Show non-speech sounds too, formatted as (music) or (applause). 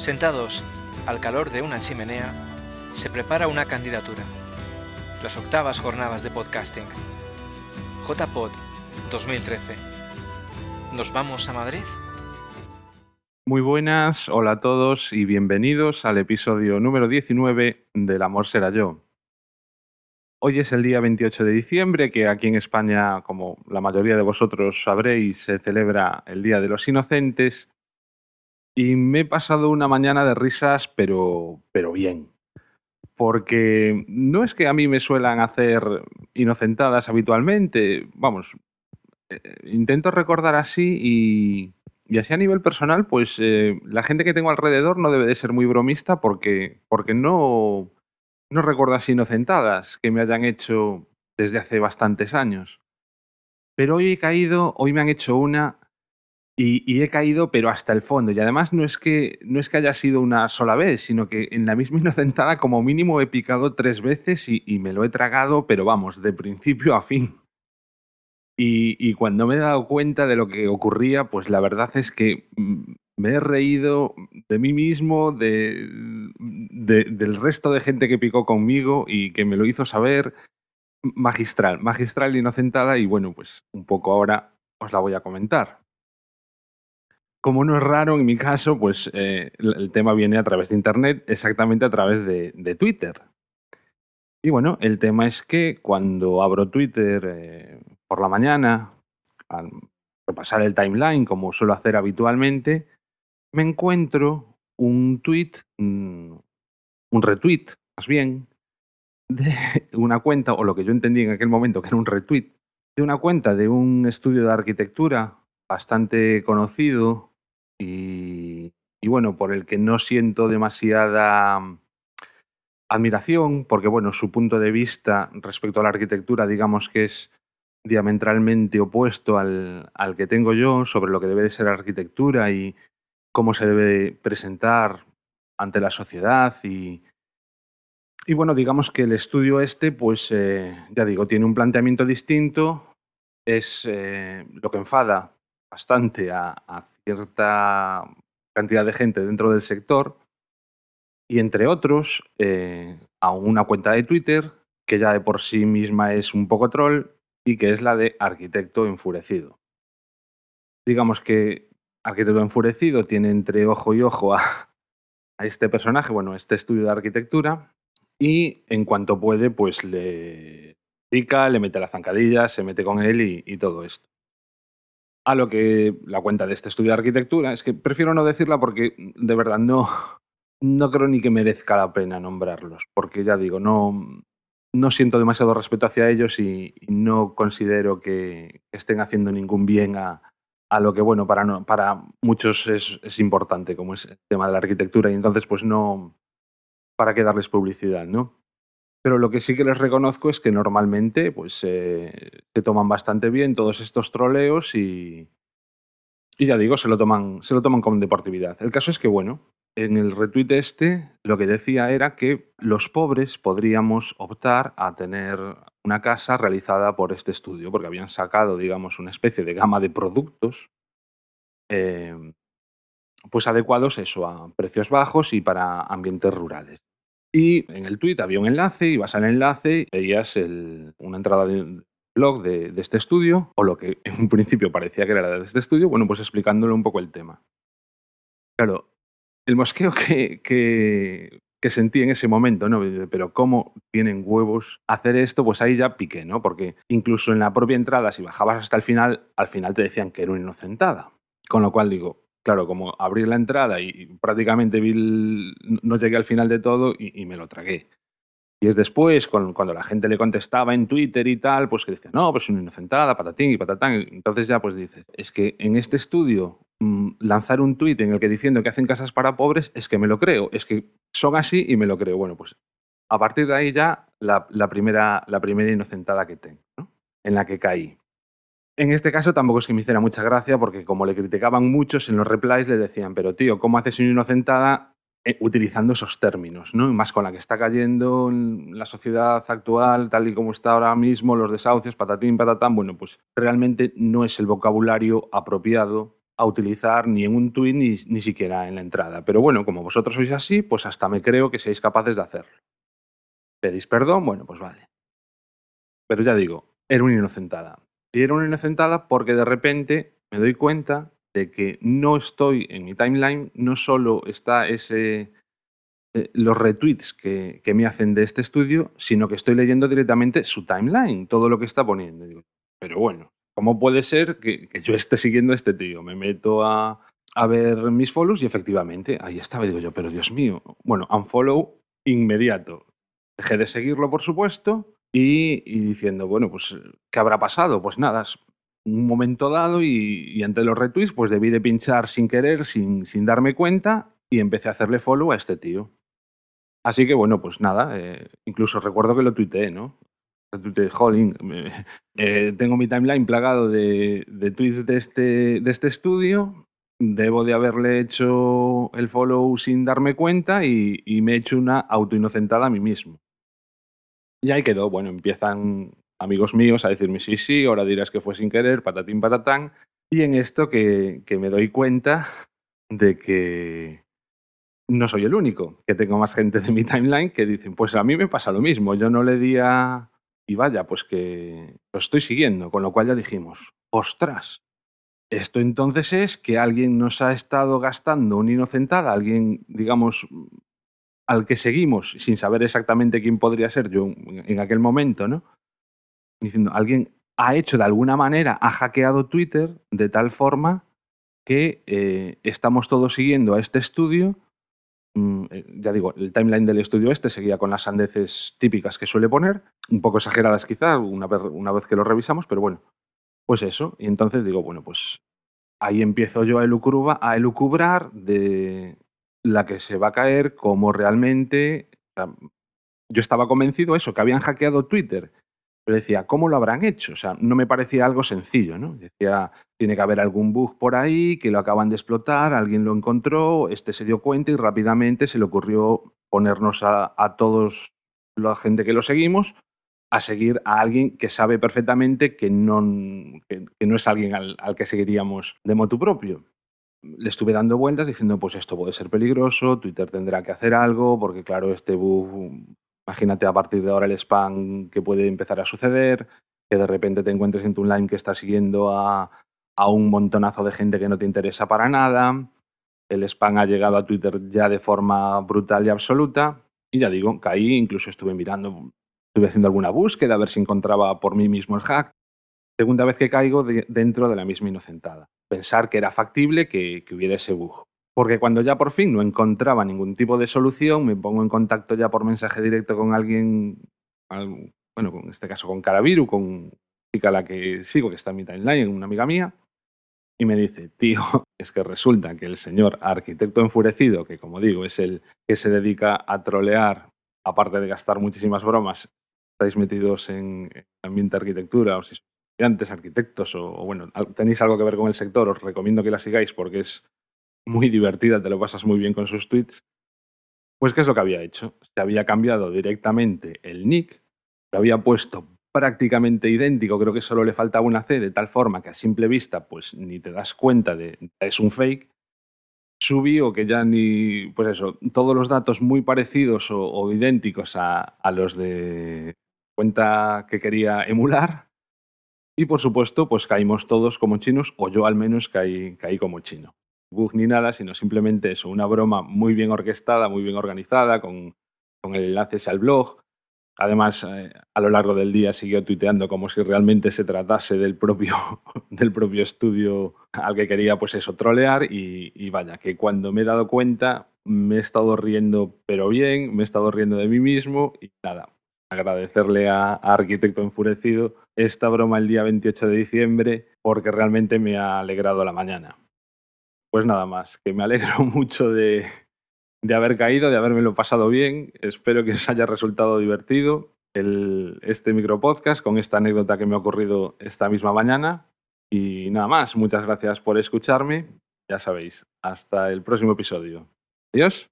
Sentados al calor de una chimenea, se prepara una candidatura. Las octavas jornadas de podcasting. JPod 2013. ¿Nos vamos a Madrid? Muy buenas, hola a todos y bienvenidos al episodio número 19 del Amor será yo. Hoy es el día 28 de diciembre, que aquí en España, como la mayoría de vosotros sabréis, se celebra el Día de los Inocentes y me he pasado una mañana de risas, pero, pero bien. Porque no es que a mí me suelan hacer inocentadas habitualmente, vamos, eh, intento recordar así y, y, así a nivel personal, pues eh, la gente que tengo alrededor no debe de ser muy bromista porque, porque no, no recuerdo así inocentadas que me hayan hecho desde hace bastantes años. Pero hoy he caído, hoy me han hecho una y, he caído, pero hasta el fondo. Y además no es, que, no es que haya sido una sola vez, sino que en la misma (laughs) inocentada como mínimo he picado tres veces y, me lo he tragado, pero vamos, de principio a fin. Y, cuando me he dado cuenta de lo que ocurría, pues la verdad es que mm, me he reído de mí mismo, de, del resto de gente que picó conmigo y que me lo hizo saber. Magistral, magistral inocentada y bueno, pues un poco ahora os la voy a comentar como no es raro, en mi caso, pues eh, el tema viene a través de Internet, exactamente a través de, Twitter. Y bueno, el tema es que cuando abro Twitter eh, por la mañana, al repasar el timeline, como suelo hacer habitualmente, me encuentro un tweet, mm, un retweet, más bien, de una cuenta, o lo que yo entendí en aquel momento que era un retweet, de una cuenta de un estudio de arquitectura bastante conocido y, bueno, por el que no siento demasiada mm, admiración, porque bueno, su punto de vista respecto a la arquitectura, digamos que es diametralmente opuesto al, al, que tengo yo sobre lo que debe de ser arquitectura y cómo se debe presentar ante la sociedad y, y bueno, digamos que el estudio este, pues eh, ya digo, tiene un planteamiento distinto, es eh, lo que enfada bastante a, cierta cantidad de gente dentro del sector y entre otros eh, a una cuenta de Twitter que ya de por sí misma es un poco troll y que es la de Arquitecto Enfurecido. Digamos que Arquitecto Enfurecido tiene entre ojo y ojo a, este personaje, bueno, este estudio de arquitectura, y en cuanto puede, pues le pica, le mete la zancadilla, se mete con él y todo esto a lo que la cuenta de este estudio de arquitectura. Es que prefiero no decirla porque de verdad no, no creo ni que merezca la pena nombrarlos, porque ya digo, no, no siento demasiado respeto hacia ellos y, no considero que estén haciendo ningún bien a, a lo que, bueno, para, no, para muchos es, es, importante, como es el tema de la arquitectura, y entonces, pues no, ¿para qué darles publicidad, no? Pero lo que sí que les reconozco es que normalmente pues, eh, se toman bastante bien todos estos troleos y, y ya digo, se lo, toman, se lo toman con deportividad. El caso es que, bueno, en el retweet este lo que decía era que los pobres podríamos optar a tener una casa realizada por este estudio, porque habían sacado, digamos, una especie de gama de productos eh, pues adecuados eso, a precios bajos y para ambientes rurales. Y en el tweet había un enlace, ibas al enlace, veías una entrada de un blog de, este estudio, o lo que (laughs) en un principio parecía que era de este estudio, bueno, pues explicándole un poco el tema. Claro, el mosqueo que, que, sentí en ese momento, ¿no? Pero cómo tienen huevos hacer esto, pues ahí ya piqué, ¿no? Porque incluso en la propia entrada, si bajabas hasta el final, al final te decían que era una inocentada. Con lo cual digo, claro, como abrí la entrada y prácticamente vi no llegué al final de todo y, me lo tragué. Y es después, cuando la gente le contestaba en Twitter y tal, pues que decía, no, pues una inocentada, patatín y patatán. Entonces ya pues dices, es que en este estudio mm, lanzar un tweet en el que diciendo que hacen casas para pobres, es que me lo creo, es que son así y me lo creo. Bueno, pues a partir de ahí ya la primera inocentada que tengo, en la que caí. En este caso tampoco es que me hiciera mucha gracia porque como le criticaban muchos en los replies le decían, pero tío, ¿cómo haces una inocentada eh, utilizando esos términos? ¿no? Y más con la que está cayendo la sociedad actual, tal y como está ahora mismo, los desahucios, patatín, patatán, bueno, pues realmente no es el vocabulario apropiado a utilizar ni en un tweet ni, ni siquiera en la entrada. Pero bueno, como vosotros sois así, pues hasta me creo que seáis capaces de hacerlo. ¿Pedís perdón? Bueno, pues vale. Pero ya digo, era una inocentada. Y era una inocentada porque de repente me doy cuenta de que no estoy en mi timeline, no solo está ese eh, los retweets que, que, me hacen de este estudio, sino que estoy leyendo directamente su timeline, todo lo que está poniendo. Pero bueno, ¿cómo puede ser que, que, yo esté siguiendo a este tío? Me meto a, a ver mis follows y efectivamente ahí estaba. Digo yo, pero Dios mío. Bueno, unfollow inmediato. Dejé de seguirlo, por supuesto, y, y, diciendo, bueno, pues, ¿qué habrá pasado? Pues nada, un momento dado y, y, ante los retweets, pues debí de pinchar sin querer, sin, sin darme cuenta, y empecé a hacerle follow a este tío. Así que bueno, pues nada, eh, incluso recuerdo que lo tuiteé, ¿no? Tuiteé, jolín, (laughs) eh, tengo mi timeline plagado de, de tweets de este, de este estudio, debo de haberle hecho el follow sin darme cuenta y, y me he hecho una autoinocentada a mí mismo. Y ahí quedó, bueno, empiezan amigos míos a decirme, sí, sí, ahora dirás que fue sin querer, patatín, patatán. Y en esto que, me doy cuenta de que, no soy el único, que tengo más gente de mi timeline que dicen, pues a mí me pasa lo mismo, yo no le di a... Y vaya, pues que lo estoy siguiendo, con lo cual ya dijimos, ostras, esto entonces es que alguien nos ha estado gastando una inocentada, alguien, digamos, al que seguimos sin saber exactamente quién podría ser yo en aquel momento, ¿no? Diciendo, alguien ha hecho de alguna manera, ha hackeado Twitter de tal forma que eh, estamos todos siguiendo a este estudio Mm, eh, ya digo, el timeline del estudio este seguía con las sandeces típicas que suele poner, un poco exageradas quizá una vez, que lo revisamos, pero bueno, pues eso. Y entonces digo, bueno, pues ahí empiezo yo a, a elucubrar de la que se va a caer, como realmente... Yo estaba convencido eso, que habían hackeado Twitter, pero decía, ¿cómo lo habrán hecho? O sea, no me parecía algo sencillo, ¿no? Decía, tiene que haber algún bug por ahí que lo acaban de explotar, alguien lo encontró, este se dio cuenta y rápidamente se le ocurrió ponernos a, a todos la gente que lo seguimos a seguir a alguien que sabe perfectamente que no, que, que no es alguien al, al, que seguiríamos de motu propio. Le estuve dando vueltas diciendo, pues esto puede ser peligroso, Twitter tendrá que hacer algo, porque claro, este bug, imagínate a partir de ahora el spam que puede empezar a suceder, que de repente te encuentres en tu line que está siguiendo a, a un montonazo de gente que no te interesa para nada. El spam ha llegado a Twitter ya de forma brutal y absoluta. Y ya digo, caí, incluso estuve mirando, estuve haciendo alguna búsqueda a ver si encontraba por mí mismo el hack. Segunda vez que caigo de, dentro de la misma inocentada. Pensar que era factible que, que hubiera ese bug. Porque cuando ya por fin no encontraba ningún tipo de solución, me pongo en contacto ya por mensaje directo con alguien, bueno, en este caso con Caraviru, con chica a la que sigo, que está en mi timeline, una amiga mía, y me dice, tío, (laughs) es que resulta que el señor arquitecto enfurecido, que como digo es el que se dedica a trolear, aparte de gastar muchísimas bromas, estáis metidos en, en ambiente de arquitectura, o si sois estudiantes, arquitectos, o, o, bueno, tenéis algo que ver con el sector, os recomiendo que la sigáis porque es muy divertida, te lo pasas muy bien con sus tweets. Pues, ¿qué es lo que había hecho? Se había cambiado directamente el nick, lo había puesto prácticamente idéntico, creo que solo le faltaba una C, de tal forma que a simple vista pues ni te das cuenta de es un fake, subí o que ya ni, pues eso, todos los datos muy parecidos o, o idénticos a, a, los de cuenta que quería emular y por supuesto pues caímos todos como chinos o yo al menos caí, caí como chino. Bug ni nada, sino simplemente eso, una broma muy bien orquestada, muy bien organizada, con, con el enlace al blog, Además, eh, a lo largo del día siguió tuiteando como si realmente se tratase del propio, (laughs) del propio estudio al que quería, pues eso, trolear. Y, y, vaya, que cuando me he dado cuenta, me he estado riendo, pero bien, me he estado riendo de mí mismo. Y nada, agradecerle a, a Arquitecto Enfurecido esta broma el día 28 de diciembre, porque realmente me ha alegrado la mañana. Pues nada más, que me (laughs) alegro mucho de, de haber caído, de haberme pasado bien. Espero que os haya resultado divertido el, este micropodcast con esta anécdota que me ha ocurrido esta misma mañana. Y nada más, muchas gracias por escucharme. Ya sabéis, hasta el próximo episodio. Adiós.